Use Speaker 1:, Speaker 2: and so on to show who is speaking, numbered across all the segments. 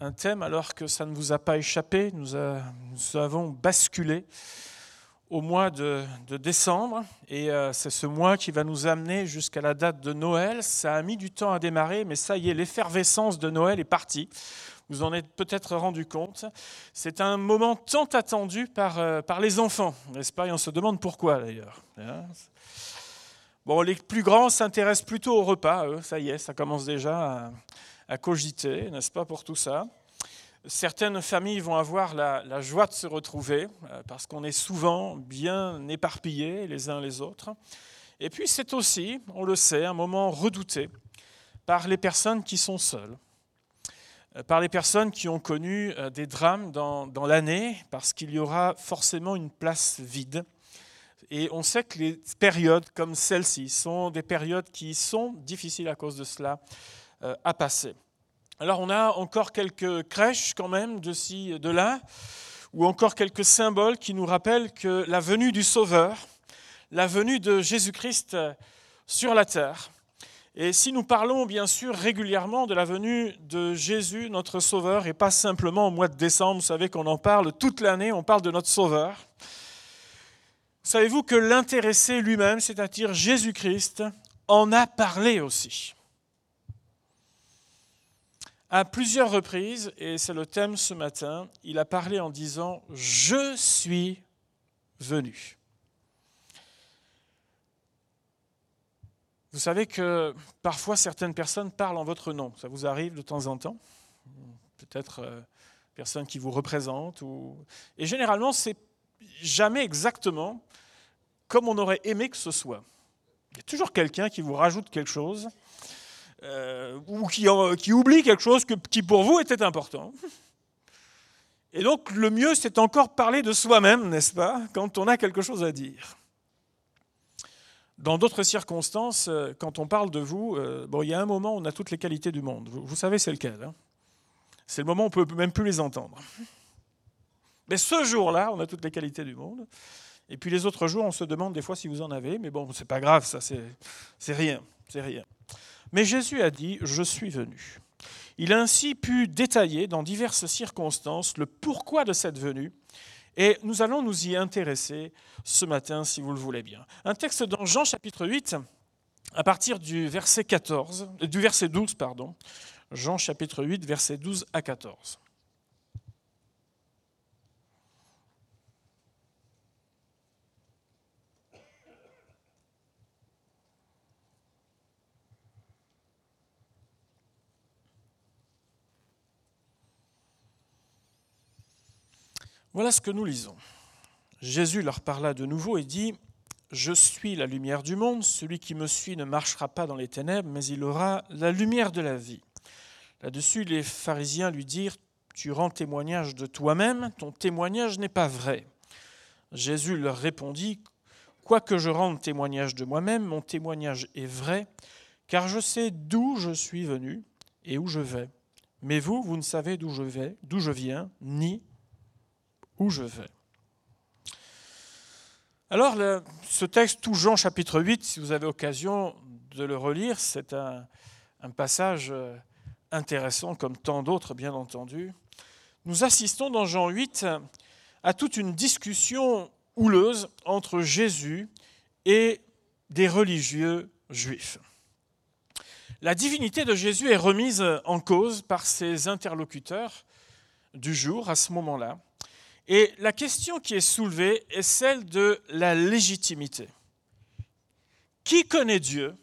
Speaker 1: un thème alors que ça ne vous a pas échappé. Nous, nous avons basculé au mois de, décembre et euh, c'est ce mois qui va nous amener jusqu'à la date de Noël. Ça a mis du temps à démarrer, mais ça y est, l'effervescence de Noël est partie. Vous en êtes peut-être rendu compte. C'est un moment tant attendu par, euh, les enfants, n'est-ce pas? Et on se demande pourquoi d'ailleurs. Hein? Bon, les plus grands s'intéressent plutôt au repas, eux, ça y est, ça commence déjà à, cogiter, n'est-ce pas, pour tout ça. Certaines familles vont avoir la, joie de se retrouver euh, parce qu'on est souvent bien éparpillés les uns les autres. Et puis c'est aussi, on le sait, un moment redouté par les personnes qui sont seules, euh, par les personnes qui ont connu euh, des drames dans, dans l'année, parce qu'il y aura forcément une place vide. Et on sait que les périodes comme celle-ci sont des périodes qui sont difficiles à cause de cela à passer. Alors on a encore quelques crèches quand même de ci, de là, ou encore quelques symboles qui nous rappellent que la venue du Sauveur, la venue de Jésus-Christ sur la terre, et si nous parlons bien sûr régulièrement de la venue de Jésus, notre Sauveur, et pas simplement au mois de décembre, vous savez qu'on en parle toute l'année, on parle de notre Sauveur, savez-vous que l'intéressé lui-même, c'est-à-dire Jésus-Christ, en a parlé aussi? À plusieurs reprises, et c'est le thème ce matin, il a parlé en disant ⁇ Je suis venu ⁇ Vous savez que parfois certaines personnes parlent en votre nom, ça vous arrive de temps en temps? Peut-être euh, personnes qui vous représentent. Ou... Et généralement, c'est jamais exactement comme on aurait aimé que ce soit. Il y a toujours quelqu'un qui vous rajoute quelque chose euh, ou qui, qui, oublie quelque chose qui pour vous était important. Et donc le mieux, c'est encore parler de soi-même, n'est-ce pas, quand on a quelque chose à dire. Dans d'autres circonstances, euh, quand on parle de vous, euh, bon, il y a un moment où on a toutes les qualités du monde. Vous, savez c'est lequel hein C'est le moment où on peut même plus les entendre. Mais ce jour-là, on a toutes les qualités du monde. Et puis les autres jours, on se demande des fois si vous en avez, mais bon, c'est pas grave, ça, c'est rien, c'est rien. Mais Jésus a dit, je suis venu. Il a ainsi pu détailler dans diverses circonstances le pourquoi de cette venue, et nous allons nous y intéresser ce matin, si vous le voulez bien. Un texte dans Jean chapitre 8, à partir du verset 14, du verset 12, pardon. Jean chapitre 8, verset 12 à 14. Voilà ce que nous lisons. Jésus leur parla de nouveau et dit, Je suis la lumière du monde, celui qui me suit ne marchera pas dans les ténèbres, mais il aura la lumière de la vie. Là-dessus, les pharisiens lui dirent, Tu rends témoignage de toi-même, ton témoignage n'est pas vrai. Jésus leur répondit, Quoique je rende témoignage de moi-même, mon témoignage est vrai, car je sais d'où je suis venu et où je vais. Mais vous, vous ne savez d'où je vais, d'où je viens, ni où je vais. Alors, ce texte, tout Jean chapitre 8, si vous avez occasion de le relire, c'est un, passage euh, intéressant, comme tant d'autres, bien entendu. Nous assistons dans Jean 8 à toute une discussion houleuse entre Jésus et des religieux juifs. La divinité de Jésus est remise en cause par ses interlocuteurs du jour à ce moment-là. Et la question qui est soulevée est celle de la légitimité. Qui connaît Dieu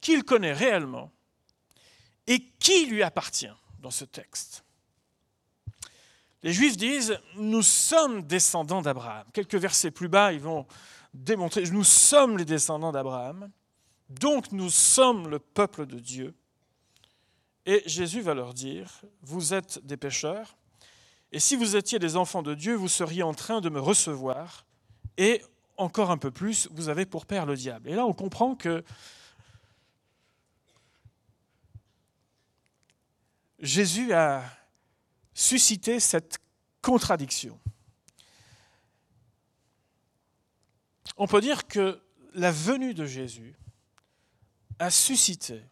Speaker 1: Qui le connaît réellement Et qui lui appartient dans ce texte? Les Juifs disent, nous sommes descendants d'Abraham. Quelques versets plus bas, ils vont démontrer, nous sommes les descendants d'Abraham, donc nous sommes le peuple de Dieu. Et Jésus va leur dire, vous êtes des pécheurs, et si vous étiez des enfants de Dieu, vous seriez en train de me recevoir. Et encore un peu plus, vous avez pour père le diable. Et là, on comprend que Jésus a suscité cette contradiction. On peut dire que la venue de Jésus a suscité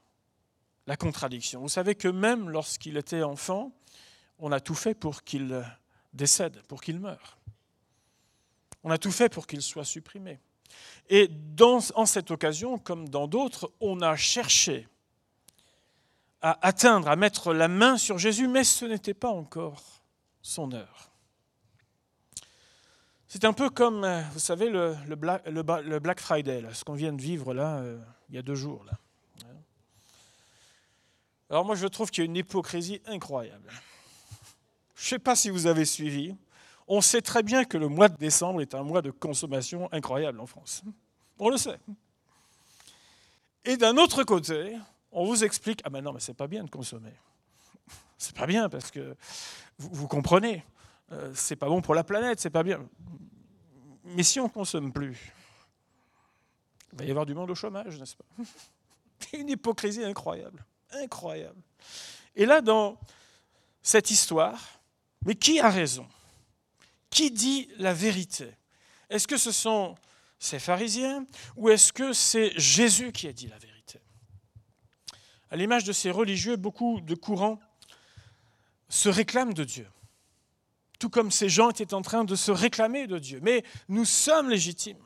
Speaker 1: la contradiction. Vous savez que même lorsqu'il était enfant, on a tout fait pour qu'il décède, pour qu'il meure. On a tout fait pour qu'il soit supprimé. Et en cette occasion, comme dans d'autres, on a cherché à atteindre, à mettre la main sur Jésus, mais ce n'était pas encore son heure. C'est un peu comme, euh, vous savez, le, Black, Friday, ce qu'on vient de vivre là, euh, il y a deux jours. Alors moi, je trouve qu'il y a une hypocrisie incroyable. Je ne sais pas si vous avez suivi. On sait très bien que le mois de décembre est un mois de consommation incroyable en France. On le sait. Et d'un autre côté, on vous explique ah ben non, mais c'est pas bien de consommer. C'est pas bien parce que vous, comprenez, euh, c'est pas bon pour la planète, c'est pas bien. Mais si on consomme plus, il va y avoir du monde au chômage, n'est-ce pas? Une hypocrisie incroyable, incroyable. Et là, dans cette histoire, mais qui a raison? Qui dit la vérité? Est-ce que ce sont ces pharisiens ou est-ce que c'est Jésus qui a dit la vérité? À l'image de ces religieux, beaucoup de courants se réclament de Dieu. Tout comme ces gens étaient en train de se réclamer de Dieu. Mais nous sommes légitimes.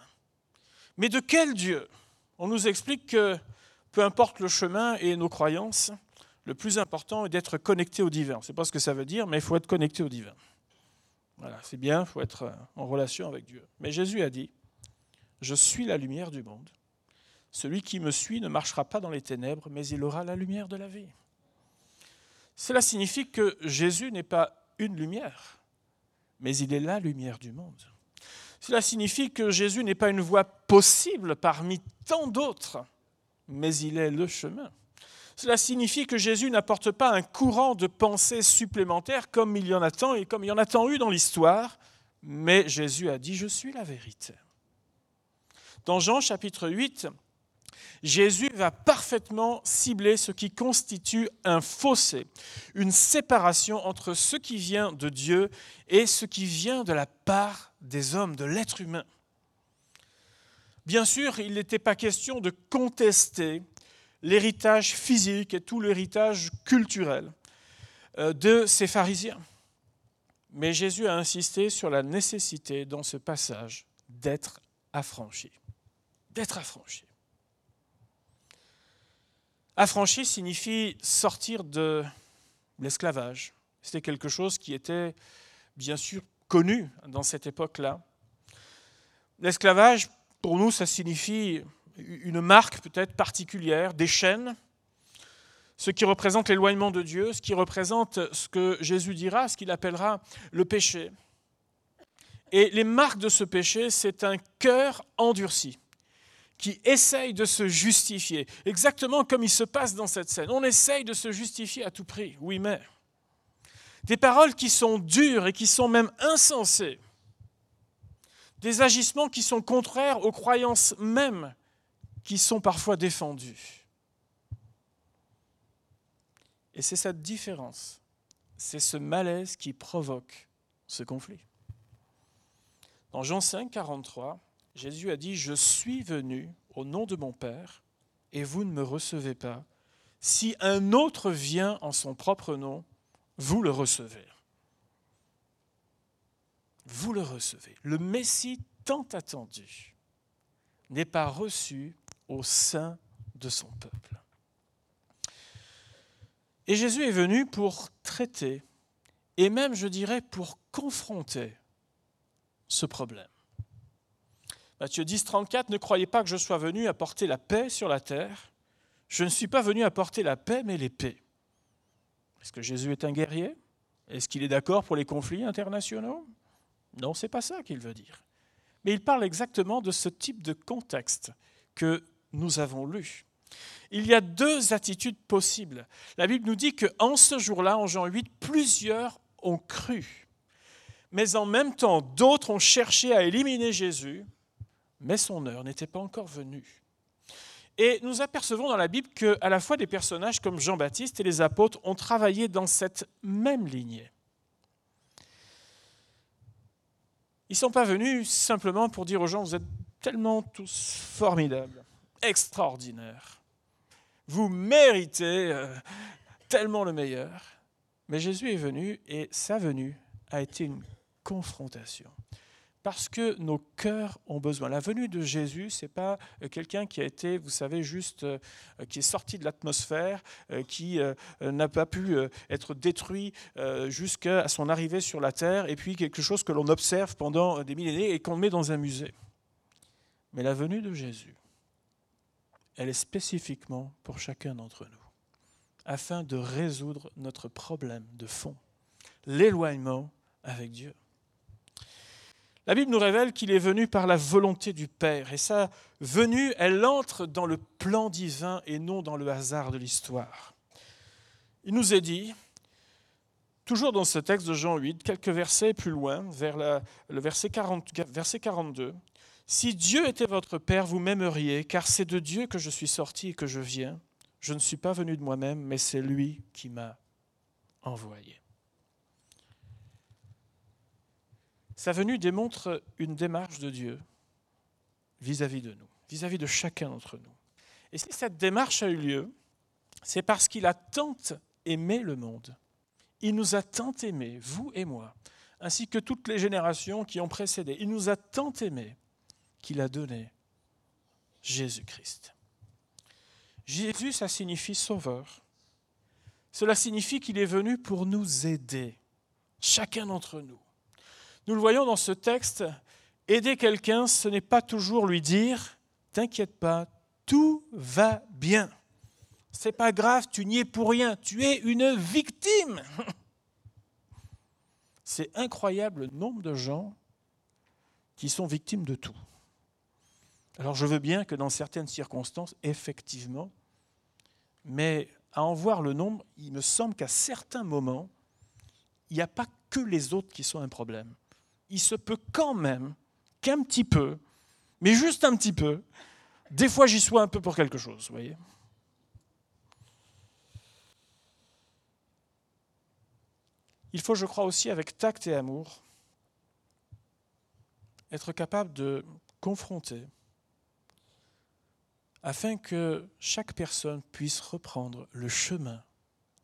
Speaker 1: Mais de quel Dieu? On nous explique que peu importe le chemin et nos croyances, le plus important est d'être connecté au divin. Ce n'est pas ce que ça veut dire, mais il faut être connecté au divin. Voilà, c'est bien, il faut être en relation avec Dieu. Mais Jésus a dit, je suis la lumière du monde. Celui qui me suit ne marchera pas dans les ténèbres, mais il aura la lumière de la vie. Cela signifie que Jésus n'est pas une lumière, mais il est la lumière du monde. Cela signifie que Jésus n'est pas une voie possible parmi tant d'autres, mais il est le chemin. Cela signifie que Jésus n'apporte pas un courant de pensée supplémentaire comme il y en a tant et comme il y en a tant eu dans l'histoire, mais Jésus a dit, je suis la vérité. Dans Jean chapitre 8, Jésus va parfaitement cibler ce qui constitue un fossé, une séparation entre ce qui vient de Dieu et ce qui vient de la part des hommes, de l'être humain. Bien sûr, il n'était pas question de contester l'héritage physique et tout l'héritage culturel euh, de ces pharisiens. Mais Jésus a insisté sur la nécessité dans ce passage d'être affranchi. D'être affranchi. Affranchi signifie sortir de l'esclavage. C'était quelque chose qui était bien sûr connu dans cette époque-là. L'esclavage, pour nous, ça signifie une marque peut-être particulière, des chaînes, ce qui représente l'éloignement de Dieu, ce qui représente ce que Jésus dira, ce qu'il appellera le péché. Et les marques de ce péché, c'est un cœur endurci qui essaye de se justifier, exactement comme il se passe dans cette scène. On essaye de se justifier à tout prix, oui mais. Des paroles qui sont dures et qui sont même insensées. Des agissements qui sont contraires aux croyances mêmes qui sont parfois défendus. Et c'est cette différence, c'est ce malaise qui provoque ce conflit. Dans Jean 5, 43, Jésus a dit, Je suis venu au nom de mon Père, et vous ne me recevez pas. Si un autre vient en son propre nom, vous le recevez. Vous le recevez. Le Messie tant attendu n'est pas reçu au sein de son peuple. Et Jésus est venu pour traiter, et même, je dirais, pour confronter ce problème. Matthieu 10, 34, ne croyez pas que je sois venu apporter la paix sur la terre. Je ne suis pas venu apporter la paix, mais l'épée. Est-ce que Jésus est un guerrier? Est-ce qu'il est d'accord pour les conflits internationaux? Non, c'est pas ça qu'il veut dire. Mais il parle exactement de ce type de contexte que nous avons lu. Il y a deux attitudes possibles. La Bible nous dit qu'en ce jour-là, en Jean 8, plusieurs ont cru. Mais en même temps, d'autres ont cherché à éliminer Jésus, mais son heure n'était pas encore venue. Et nous apercevons dans la Bible qu'à la fois des personnages comme Jean-Baptiste et les apôtres ont travaillé dans cette même lignée. Ils ne sont pas venus simplement pour dire aux gens, vous êtes tellement tous formidables extraordinaire. Vous méritez euh, tellement le meilleur. Mais Jésus est venu et sa venue a été une confrontation parce que nos cœurs ont besoin. La venue de Jésus, c'est pas euh, quelqu'un qui a été, vous savez, juste euh, qui est sorti de l'atmosphère, qui n'a pas pu être détruit jusqu'à son arrivée sur la terre, et puis quelque chose que l'on observe pendant des millénaires et qu'on met dans un musée. Mais la venue de Jésus, elle est spécifiquement pour chacun d'entre nous, afin de résoudre notre problème de fond, l'éloignement avec Dieu. La Bible nous révèle qu'il est venu par la volonté du Père. Et sa venue, elle entre dans le plan divin et non dans le hasard de l'histoire. Il nous est dit, toujours dans ce texte de Jean 8, quelques versets plus loin, vers le verset, 40, verset 42, Si Dieu était votre Père, vous m'aimeriez, car c'est de Dieu que je suis sorti et que je viens. Je ne suis pas venu de moi-même, mais c'est lui qui m'a envoyé. Sa venue démontre une démarche de Dieu vis-à-vis de nous, vis-à-vis de chacun d'entre nous. Et si cette démarche a eu lieu, c'est parce qu'il a tant aimé le monde. Il nous a tant aimés, vous et moi, ainsi que toutes les générations qui ont précédé. Il nous a tant aimés qu'il a donné Jésus-Christ. Jésus, ça signifie sauveur. Cela signifie qu'il est venu pour nous aider, chacun d'entre nous. Nous le voyons dans ce texte, aider quelqu'un, ce n'est pas toujours lui dire T'inquiète pas, tout va bien. C'est pas grave, tu n'y es pour rien, tu es une victime. C'est incroyable le nombre de gens qui sont victimes de tout. Alors je veux bien que dans certaines circonstances, effectivement, mais à en voir le nombre, il me semble qu'à certains moments, il n'y a pas que les autres qui sont un problème il se peut quand même qu'un petit peu, mais juste un petit peu, des fois j'y sois un peu pour quelque chose, vous voyez. Il faut, je crois aussi, avec tact et amour, être capable de confronter afin que chaque personne puisse reprendre le chemin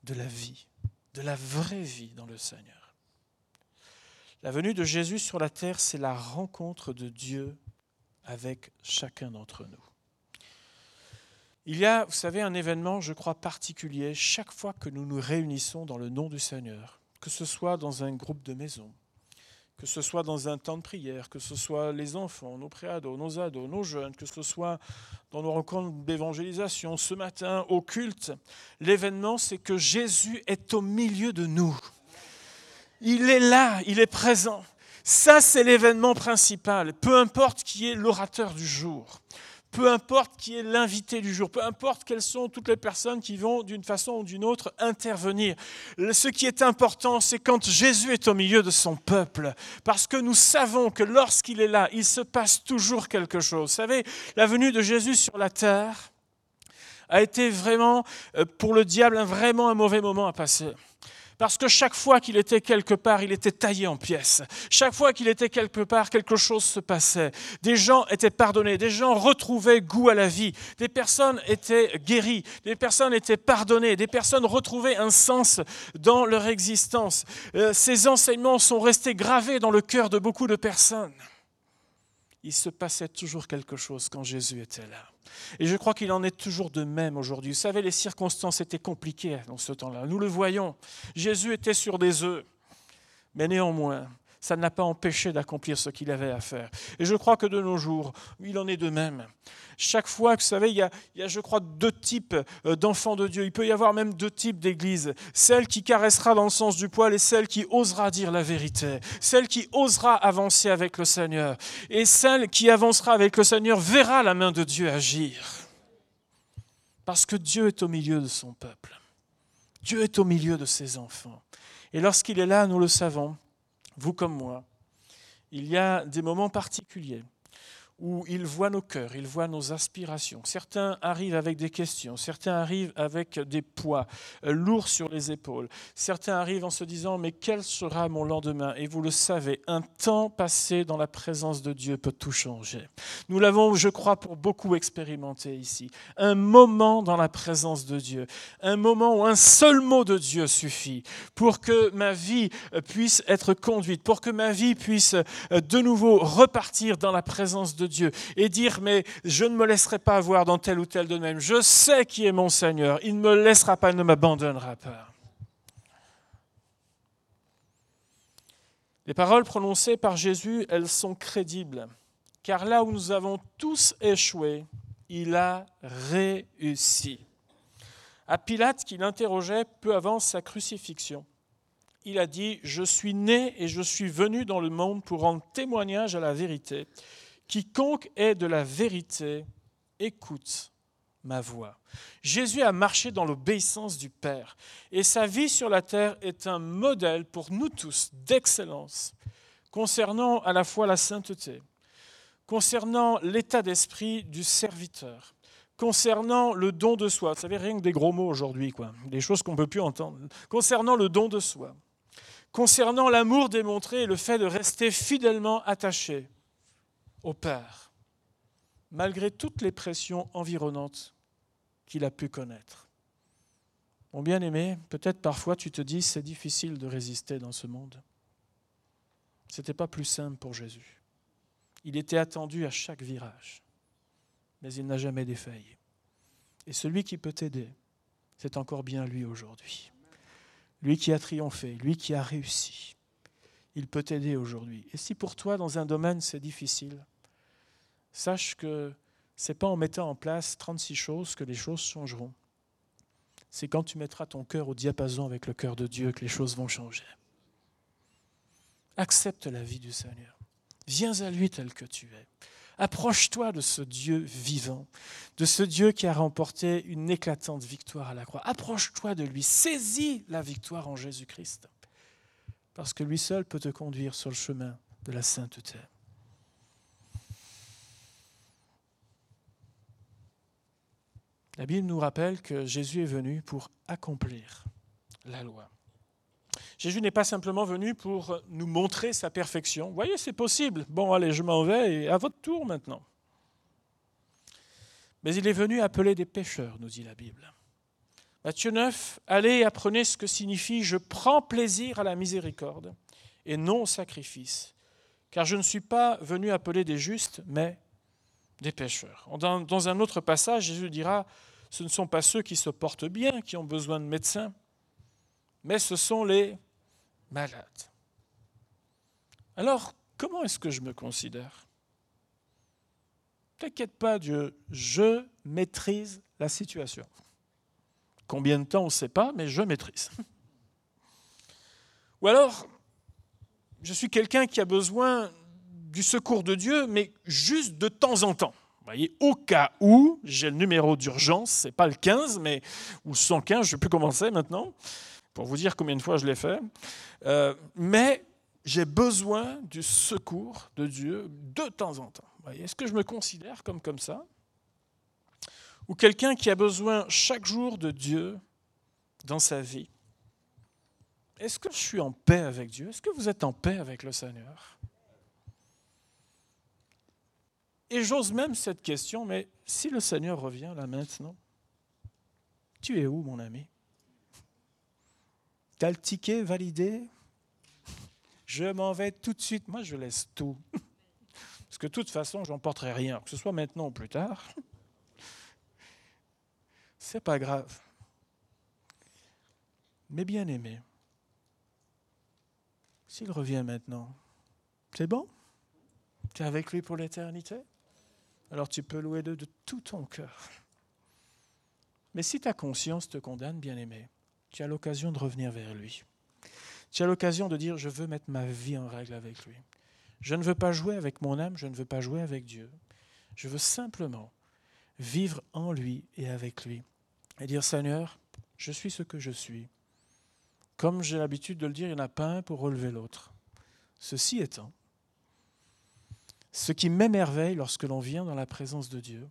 Speaker 1: de la vie, de la vraie vie dans le Seigneur. La venue de Jésus sur la terre, c'est la rencontre de Dieu avec chacun d'entre nous. Il y a, vous savez, un événement, je crois, particulier chaque fois que nous nous réunissons dans le nom du Seigneur, que ce soit dans un groupe de maison, que ce soit dans un temps de prière, que ce soit les enfants, nos préados, nos ados, nos jeunes, que ce soit dans nos rencontres d'évangélisation, ce matin au culte. L'événement, c'est que Jésus est au milieu de nous. Il est là, il est présent. Ça, c'est l'événement principal. Peu importe qui est l'orateur du jour, peu importe qui est l'invité du jour, peu importe quelles sont toutes les personnes qui vont d'une façon ou d'une autre intervenir. Ce qui est important, c'est quand Jésus est au milieu de son peuple, parce que nous savons que lorsqu'il est là, il se passe toujours quelque chose. Vous savez, la venue de Jésus sur la terre a été vraiment, euh, pour le diable, vraiment un mauvais moment à passer. Parce que chaque fois qu'il était quelque part, il était taillé en pièces. Chaque fois qu'il était quelque part, quelque chose se passait. Des gens étaient pardonnés, des gens retrouvaient goût à la vie, des personnes étaient guéries, des personnes étaient pardonnées, des personnes retrouvaient un sens dans leur existence. Euh, ces enseignements sont restés gravés dans le cœur de beaucoup de personnes. Il se passait toujours quelque chose quand Jésus était là. Et je crois qu'il en est toujours de même aujourd'hui. Vous savez, les circonstances étaient compliquées dans ce temps-là. Nous le voyons. Jésus était sur des œufs. Mais néanmoins, ça ne l'a pas empêché d'accomplir ce qu'il avait à faire. Et je crois que de nos jours, il en est de même. Chaque fois, vous savez, il y a, il y a je crois, deux types euh, d'enfants de Dieu. Il peut y avoir même deux types d'églises. Celle qui caressera dans le sens du poil et celle qui osera dire la vérité. Celle qui osera avancer avec le Seigneur. Et celle qui avancera avec le Seigneur verra la main de Dieu agir. Parce que Dieu est au milieu de son peuple. Dieu est au milieu de ses enfants. Et lorsqu'il est là, nous le savons, vous comme moi, il y a des moments particuliers où il voit nos cœurs, il voit nos aspirations. Certains arrivent avec des questions, certains arrivent avec des poids euh, lourds sur les épaules. Certains arrivent en se disant, mais quel sera mon lendemain? Et vous le savez, un temps passé dans la présence de Dieu peut tout changer. Nous l'avons, je crois, pour beaucoup expérimenté ici. Un moment dans la présence de Dieu, un moment où un seul mot de Dieu suffit pour que ma vie euh, puisse être conduite, pour que ma vie puisse euh, de nouveau repartir dans la présence de Dieu et dire, mais je ne me laisserai pas avoir dans tel ou tel domaine. Je sais qui est mon Seigneur. Il ne me laissera pas, il ne m'abandonnera pas. Les paroles prononcées par Jésus, elles sont crédibles. Car là où nous avons tous échoué, il a réussi. À Pilate, qui l'interrogeait peu avant sa crucifixion, il a dit, Je suis né et je suis venu dans le monde pour rendre témoignage à la vérité. Quiconque est de la vérité, écoute ma voix. Jésus a marché dans l'obéissance du Père et sa vie sur la terre est un modèle pour nous tous d'excellence concernant à la fois la sainteté, concernant l'état d'esprit du serviteur, concernant le don de soi. Vous savez, rien que des gros mots aujourd'hui, des choses qu'on ne peut plus entendre. Concernant le don de soi, concernant l'amour démontré et le fait de rester fidèlement attaché au Père, malgré toutes les pressions environnantes qu'il a pu connaître. Mon bien-aimé, peut-être parfois tu te dis c'est difficile de résister dans ce monde. Ce n'était pas plus simple pour Jésus. Il était attendu à chaque virage, mais il n'a jamais défailli. Et celui qui peut t'aider, c'est encore bien lui aujourd'hui. Lui qui a triomphé, lui qui a réussi il peut t'aider aujourd'hui. Et si pour toi, dans un domaine, c'est difficile, sache que ce n'est pas en mettant en place 36 choses que les choses changeront. C'est quand tu mettras ton cœur au diapason avec le cœur de Dieu que les choses vont changer. Accepte la vie du Seigneur. Viens à lui tel que tu es. Approche-toi de ce Dieu vivant, de ce Dieu qui a remporté une éclatante victoire à la croix. Approche-toi de lui. Saisis la victoire en Jésus-Christ parce que lui seul peut te conduire sur le chemin de la sainteté. La Bible nous rappelle que Jésus est venu pour accomplir la loi. Jésus n'est pas simplement venu pour nous montrer sa perfection. Vous voyez, c'est possible. Bon, allez, je m'en vais à votre tour maintenant. Mais il est venu appeler des pécheurs, nous dit la Bible. Matthieu 9, allez apprenez ce que signifie je prends plaisir à la miséricorde et non au sacrifice, car je ne suis pas venu appeler des justes, mais des pécheurs. Dans, dans un autre passage, Jésus dira, ce ne sont pas ceux qui se portent bien qui ont besoin de médecins, mais ce sont les malades. Alors, comment est-ce que je me considère? T'inquiète pas, Dieu, je maîtrise la situation. Combien de temps, on ne sait pas, mais je maîtrise. Ou alors, je suis quelqu'un qui a besoin du secours de Dieu, mais juste de temps en temps. Vous voyez, au cas où, j'ai le numéro d'urgence, ce n'est pas le 15, mais, ou 115, je ne sais plus comment c'est maintenant, pour vous dire combien de fois je l'ai fait. Euh, mais j'ai besoin du secours de Dieu de temps en temps. Est-ce que je me considère comme, comme ça? Ou quelqu'un qui a besoin chaque jour de Dieu dans sa vie, est-ce que je suis en paix avec Dieu? Est-ce que vous êtes en paix avec le Seigneur? Et j'ose même cette question, mais si le Seigneur revient là maintenant, tu es où mon ami? T'as le ticket validé? Je m'en vais tout de suite. Moi, je laisse tout. Parce que de toute façon, je n'emporterai rien, que ce soit maintenant ou plus tard c'est pas grave. Mais bien aimé, s'il revient maintenant, c'est bon? Tu es avec lui pour l'éternité? Alors tu peux louer de, tout ton cœur. Mais si ta conscience te condamne, bien aimé, tu as l'occasion de revenir vers lui. Tu as l'occasion de dire, je veux mettre ma vie en règle avec lui. Je ne veux pas jouer avec mon âme, je ne veux pas jouer avec Dieu. Je veux simplement vivre en lui et avec lui et dire Seigneur, je suis ce que je suis. Comme j'ai l'habitude de le dire, il n'y en a pas un pour relever l'autre. Ceci étant, ce qui m'émerveille lorsque l'on vient dans la présence de Dieu,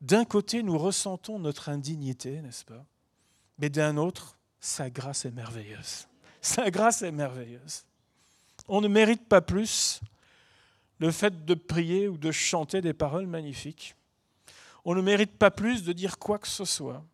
Speaker 1: d'un côté, nous ressentons notre indignité, n'est-ce pas? Mais d'un autre, sa grâce est merveilleuse. Sa grâce est merveilleuse. On ne mérite pas plus le fait de prier ou de chanter des paroles magnifiques. On ne mérite pas plus de dire quoi que ce soit.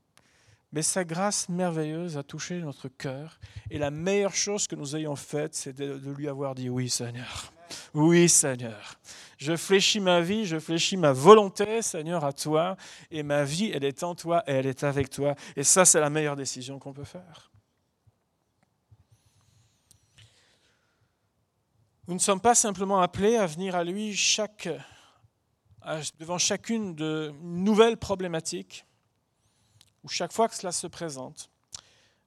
Speaker 1: Mais sa grâce merveilleuse a touché notre cœur. Et la meilleure chose que nous ayons faite, c'est de, lui avoir dit oui Seigneur. Oui Seigneur. Je fléchis ma vie, je fléchis ma volonté, Seigneur, à toi. Et ma vie, elle est en toi et elle est avec toi. Et ça, c'est la meilleure décision qu'on peut faire. Nous ne sommes pas simplement appelés à venir à lui devant chacune de nouvelles problématiques ou chaque fois que cela se présente,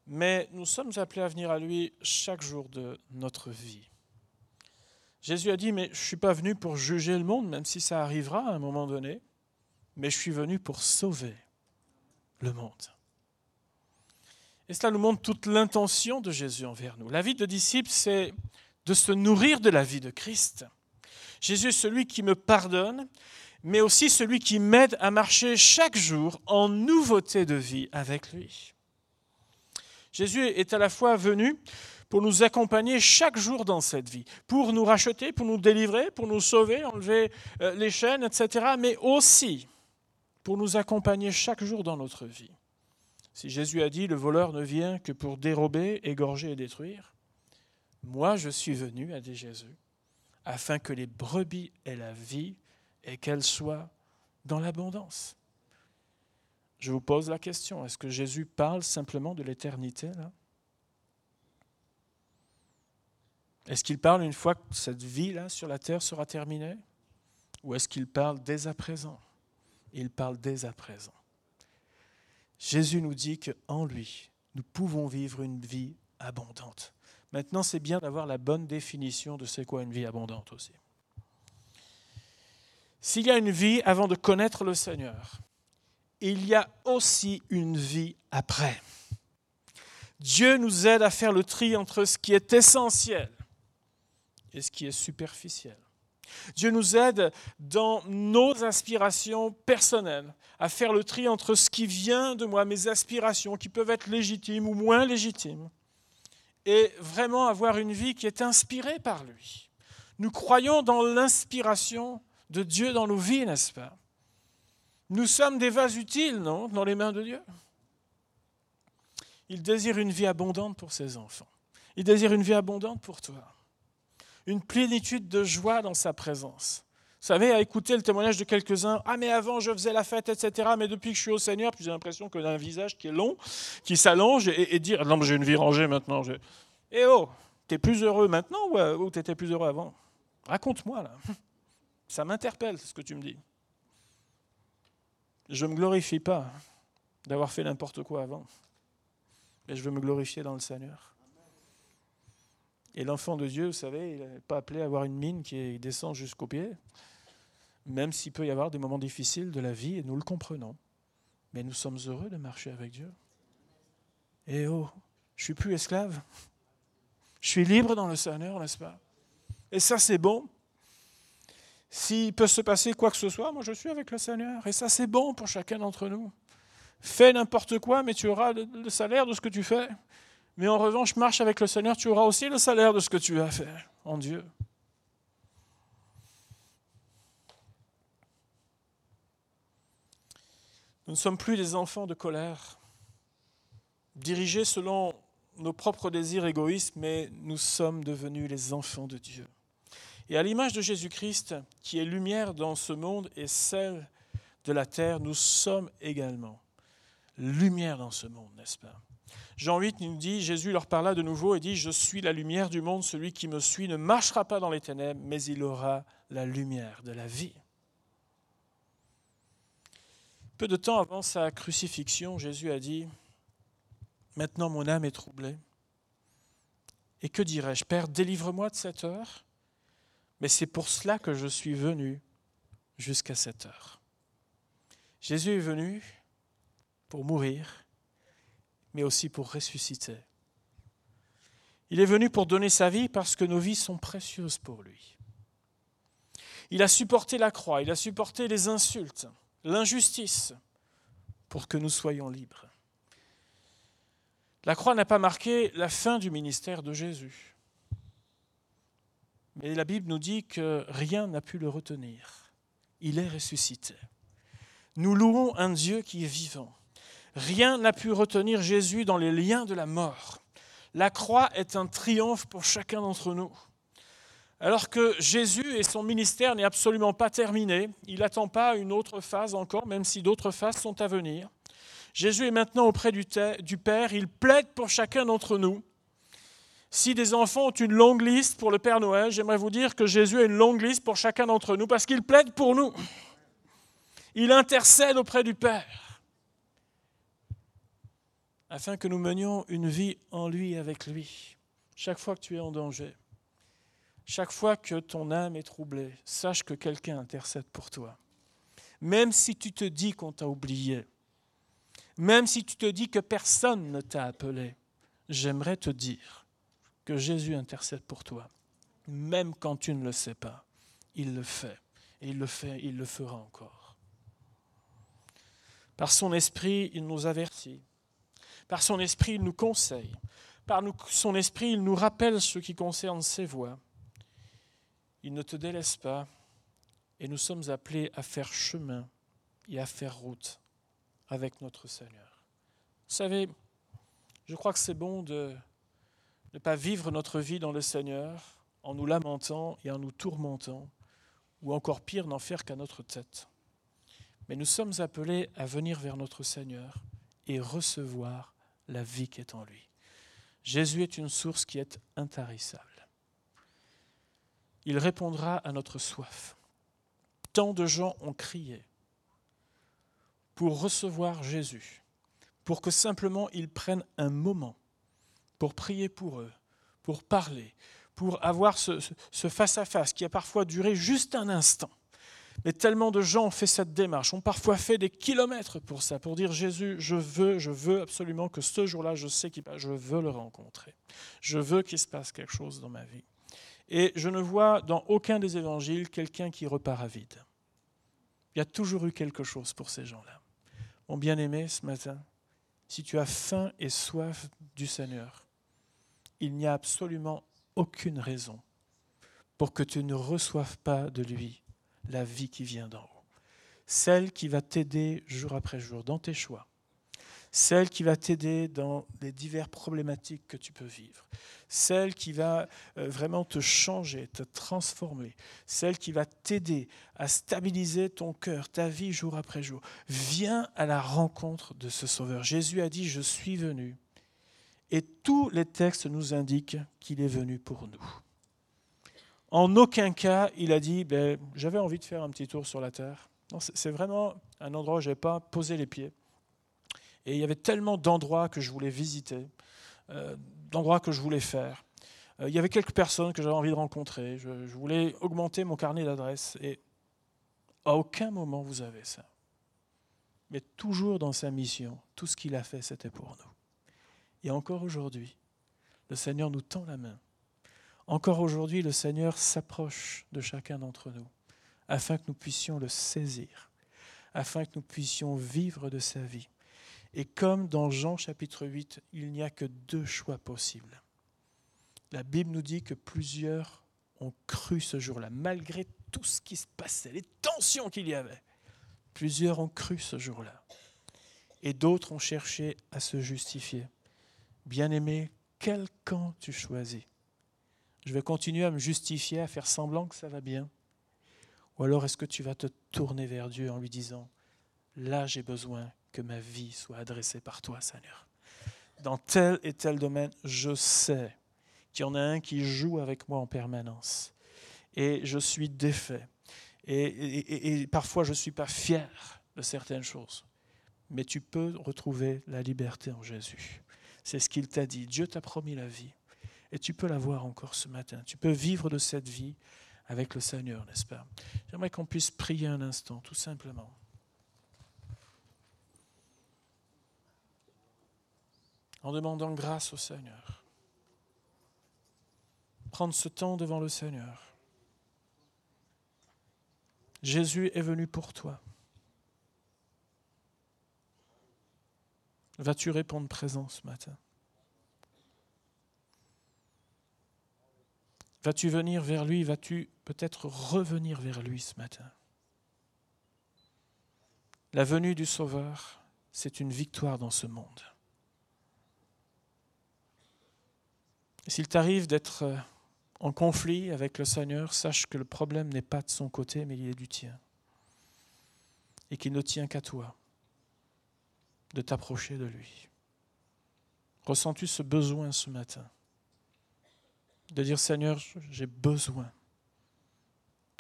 Speaker 1: mais nous sommes appelés à venir à lui chaque jour de notre vie. Jésus a dit, mais je ne suis pas venu pour juger le monde, même si ça arrivera à un moment donné, mais je suis venu pour sauver le monde. Et cela nous montre toute l'intention de Jésus envers nous. La vie de disciple, c'est de se nourrir de la vie de Christ. Jésus est celui qui me pardonne, mais aussi celui qui m'aide à marcher chaque jour en nouveauté de vie avec lui. Jésus est à la fois venu pour nous accompagner chaque jour dans cette vie, pour nous racheter, pour nous délivrer, pour nous sauver, enlever euh, les chaînes, etc., mais aussi pour nous accompagner chaque jour dans notre vie. Si Jésus a dit, le voleur ne vient que pour dérober, égorger et détruire, moi, je suis venu, a dit Jésus, afin que les brebis aient la vie et qu'elles soient dans l'abondance. Je vous pose la question, est-ce que Jésus parle simplement de l'éternité là? Est-ce qu'il parle une fois que cette vie-là sur la terre sera terminée? Ou est-ce qu'il parle dès à présent? Il parle dès à présent. Jésus nous dit qu'en lui, nous pouvons vivre une vie abondante. Maintenant, c'est bien d'avoir la bonne définition de c'est quoi une vie abondante aussi. S'il y a une vie avant de connaître le Seigneur, il y a aussi une vie après. Dieu nous aide à faire le tri entre ce qui est essentiel et ce qui est superficiel. Dieu nous aide dans nos aspirations personnelles à faire le tri entre ce qui vient de moi, mes aspirations qui peuvent être légitimes ou moins légitimes, et vraiment avoir une vie qui est inspirée par lui. Nous croyons dans l'inspiration de Dieu dans nos vies, n'est-ce pas? Nous sommes des vases utiles, non, dans les mains de Dieu? Il désire une vie abondante pour ses enfants. Il désire une vie abondante pour toi. Une plénitude de joie dans sa présence. Vous savez, à écouter le témoignage de quelques-uns, ah mais avant je faisais la fête, etc. Mais depuis que je suis au Seigneur, j'ai l'impression qu'on a un visage qui est long, qui s'allonge et, dire, non mais j'ai une vie rangée maintenant. Eh oh, t'es plus heureux maintenant ou, euh, ou t'étais plus heureux avant? Raconte-moi là. Ça m'interpelle ce que tu me dis. Je ne me glorifie pas d'avoir fait n'importe quoi avant, mais je veux me glorifier dans le Seigneur. Et l'enfant de Dieu, vous savez, il n'est pas appelé à avoir une mine qui descend jusqu'aux pieds même s'il peut y avoir des moments difficiles de la vie, et nous le comprenons. Mais nous sommes heureux de marcher avec Dieu. Et oh, je suis plus esclave. Je suis libre dans le Seigneur, n'est-ce pas? Et ça, c'est bon. S'il peut se passer quoi que ce soit, moi je suis avec le Seigneur. Et ça, c'est bon pour chacun d'entre nous. Fais n'importe quoi, mais tu auras le salaire de ce que tu fais. Mais en revanche, marche avec le Seigneur, tu auras aussi le salaire de ce que tu as fait en Dieu. Nous ne sommes plus des enfants de colère, dirigés selon nos propres désirs égoïstes, mais nous sommes devenus les enfants de Dieu. Et à l'image de Jésus-Christ, qui est lumière dans ce monde et celle de la terre, nous sommes également lumière dans ce monde, n'est-ce pas? Jean 8 nous dit, Jésus leur parla de nouveau et dit, Je suis la lumière du monde, celui qui me suit ne marchera pas dans les ténèbres, mais il aura la lumière de la vie. Peu de temps avant sa crucifixion, Jésus a dit, Maintenant mon âme est troublée. Et que dirais-je? Père, délivre-moi de cette heure, mais c'est pour cela que je suis venu jusqu'à cette heure. Jésus est venu pour mourir, mais aussi pour ressusciter. Il est venu pour donner sa vie parce que nos vies sont précieuses pour lui. Il a supporté la croix, il a supporté les insultes, l'injustice, pour que nous soyons libres. La croix n'a pas marqué la fin du ministère de Jésus. Mais la Bible nous dit que rien n'a pu le retenir. Il est ressuscité. Nous louons un Dieu qui est vivant. Rien n'a pu retenir Jésus dans les liens de la mort. La croix est un triomphe pour chacun d'entre nous. Alors que Jésus et son ministère n'est absolument pas terminé, il n'attend pas une autre phase encore, même si d'autres phases sont à venir. Jésus est maintenant auprès du, Père, il plaide pour chacun d'entre nous. Si des enfants ont une longue liste pour le Père Noël, j'aimerais vous dire que Jésus a une longue liste pour chacun d'entre nous parce qu'il plaide pour nous. Il intercède auprès du Père afin que nous menions une vie en lui avec lui. Chaque fois que tu es en danger, chaque fois que ton âme est troublée, sache que quelqu'un intercède pour toi. Même si tu te dis qu'on t'a oublié, même si tu te dis que personne ne t'a appelé, j'aimerais te dire que Jésus intercède pour toi. Même quand tu ne le sais pas, il le fait. Et il le fait, il le fera encore. Par son esprit, il nous avertit. Par son esprit, il nous conseille. Par son esprit, il nous rappelle ce qui concerne ses voies. Il ne te délaisse pas et nous sommes appelés à faire chemin et à faire route avec notre Seigneur. Vous savez, je crois que c'est bon de ne pas vivre notre vie dans le Seigneur en nous lamentant et en nous tourmentant, ou encore pire, n'en faire qu'à notre tête. Mais nous sommes appelés à venir vers notre Seigneur et recevoir la vie qui est en lui. Jésus est une source qui est intarissable. Il répondra à notre soif. Tant de gens ont crié, pour recevoir Jésus, pour que simplement ils prennent un moment pour prier pour eux, pour parler, pour avoir ce face-à-face qui a parfois duré juste un instant. Mais tellement de gens ont fait cette démarche, ont parfois fait des kilomètres pour ça, pour dire Jésus, je veux, je veux absolument que ce jour-là, je sais qu'il je veux le rencontrer. Je veux qu'il se passe quelque chose dans ma vie. Et je ne vois dans aucun des évangiles quelqu'un qui repart à vide. Il y a toujours eu quelque chose pour ces gens-là. Mon bien-aimé, ce matin, si tu as faim et soif du Seigneur, il n'y a absolument aucune raison pour que tu ne reçoives pas de lui la vie qui vient d'en haut. Celle qui va t'aider jour après jour dans tes choix, celle qui va t'aider dans les diverses problématiques que tu peux vivre, celle qui va euh, vraiment te changer, te transformer, celle qui va t'aider à stabiliser ton cœur, ta vie jour après jour. Viens à la rencontre de ce Sauveur. Jésus a dit, je suis venu. Et tous les textes nous indiquent qu'il est venu pour nous. En aucun cas, il a dit, ben, j'avais envie de faire un petit tour sur la terre. C'est vraiment un endroit où je n'avais pas posé les pieds. Et il y avait tellement d'endroits que je voulais visiter, euh, d'endroits que je voulais faire. Euh, il y avait quelques personnes que j'avais envie de rencontrer. Je, voulais augmenter mon carnet d'adresses. Et à aucun moment vous avez ça. Mais toujours dans sa mission, tout ce qu'il a fait, c'était pour nous. Et encore aujourd'hui, le Seigneur nous tend la main. Encore aujourd'hui, le Seigneur s'approche de chacun d'entre nous afin que nous puissions le saisir, afin que nous puissions vivre de sa vie. Et comme dans Jean chapitre 8, il n'y a que deux choix possibles. La Bible nous dit que plusieurs ont cru ce jour-là, malgré tout ce qui se passait, les tensions qu'il y avait. Plusieurs ont cru ce jour-là. Et d'autres ont cherché à se justifier. Bien-aimé, quel camp tu choisis? Je vais continuer à me justifier, à faire semblant que ça va bien Ou alors est-ce que tu vas te tourner vers Dieu en lui disant, là j'ai besoin que ma vie soit adressée par toi, Seigneur. Dans tel et tel domaine, je sais qu'il y en a un qui joue avec moi en permanence. Et je suis défait. Et, parfois, je ne suis pas fier de certaines choses. Mais tu peux retrouver la liberté en Jésus. C'est ce qu'il t'a dit. Dieu t'a promis la vie. Et tu peux l'avoir encore ce matin. Tu peux vivre de cette vie avec le Seigneur, n'est-ce pas? J'aimerais qu'on puisse prier un instant, tout simplement. en demandant grâce au Seigneur. Prendre ce temps devant le Seigneur. Jésus est venu pour toi. Vas-tu répondre présent ce matin? Vas-tu venir vers lui? Vas-tu peut-être revenir vers lui ce matin? La venue du Sauveur, c'est une victoire dans ce monde. S'il t'arrive d'être euh, en conflit avec le Seigneur, sache que le problème n'est pas de son côté, mais il est du tien. Et qu'il ne tient qu'à toi de t'approcher de lui. Ressens-tu ce besoin ce matin? De dire Seigneur, j'ai besoin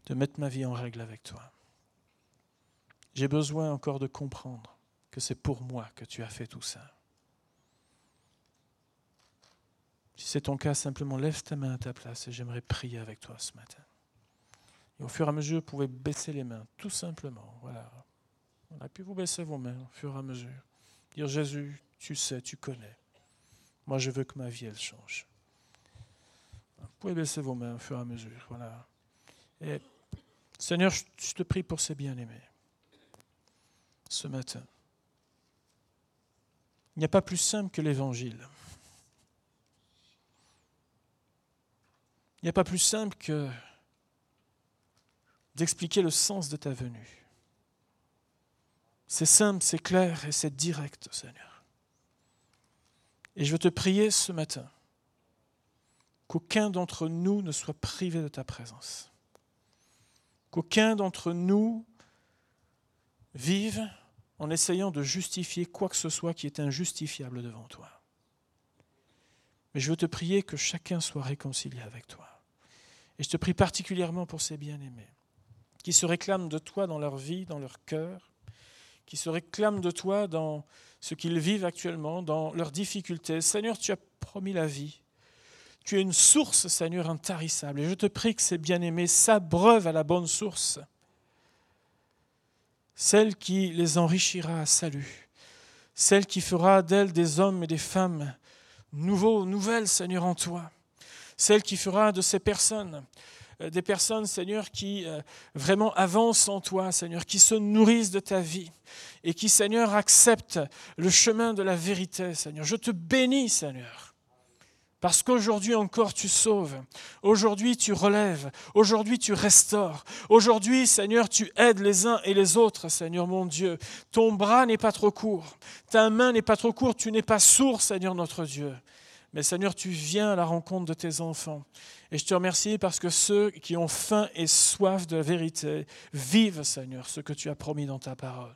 Speaker 1: de mettre ma vie en règle avec toi. J'ai besoin encore de comprendre que c'est pour moi que tu as fait tout ça. Si c'est ton cas, simplement lève ta main à ta place et j'aimerais prier avec toi ce matin. Et au fur et à mesure, vous pouvez baisser les mains, tout simplement. Voilà. voilà. Puis vous baissez vos mains au fur et à mesure. Dire Jésus, tu sais, tu connais. Moi, je veux que ma vie, elle change. Vous pouvez baisser vos mains au fur et à mesure. Voilà. Et Seigneur, je te prie pour ces bien-aimés ce matin. Il n'y a pas plus simple que l'évangile. Il n'y a pas plus simple que d'expliquer le sens de ta venue. C'est simple, c'est clair et c'est direct, Seigneur. Et je veux te prier ce matin qu'aucun d'entre nous ne soit privé de ta présence. Qu'aucun d'entre nous vive en essayant de justifier quoi que ce soit qui est injustifiable devant toi. Mais je veux te prier que chacun soit réconcilié avec toi. Et je te prie particulièrement pour ces bien-aimés qui se réclament de toi dans leur vie, dans leur cœur, qui se réclament de toi dans ce qu'ils vivent actuellement, dans leurs difficultés. Seigneur, tu as promis la vie. Tu es une source, Seigneur, intarissable. Et je te prie que ces bien-aimés s'abreuvent à la bonne source, celle qui les enrichira salut, celle qui fera d'elles des hommes et des femmes nouveaux, nouvelles, Seigneur, en toi celle qui fera de ces personnes euh, des personnes, Seigneur, qui euh, vraiment avancent en toi, Seigneur, qui se nourrissent de ta vie et qui, Seigneur, acceptent le chemin de la vérité, Seigneur. Je te bénis, Seigneur. Parce qu'aujourd'hui encore tu sauves, aujourd'hui tu relèves, aujourd'hui tu restaures, aujourd'hui Seigneur tu aides les uns et les autres, Seigneur mon Dieu. Ton bras n'est pas trop court, ta main n'est pas trop courte, tu n'es pas sourd, Seigneur notre Dieu. Mais Seigneur, tu viens à la rencontre de tes enfants. Et je te remercie parce que ceux qui ont faim et soif de la vérité vivent, Seigneur, ce que tu as promis dans ta parole.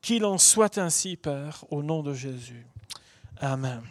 Speaker 1: Qu'il en soit ainsi, Père, au nom de Jésus. Amen.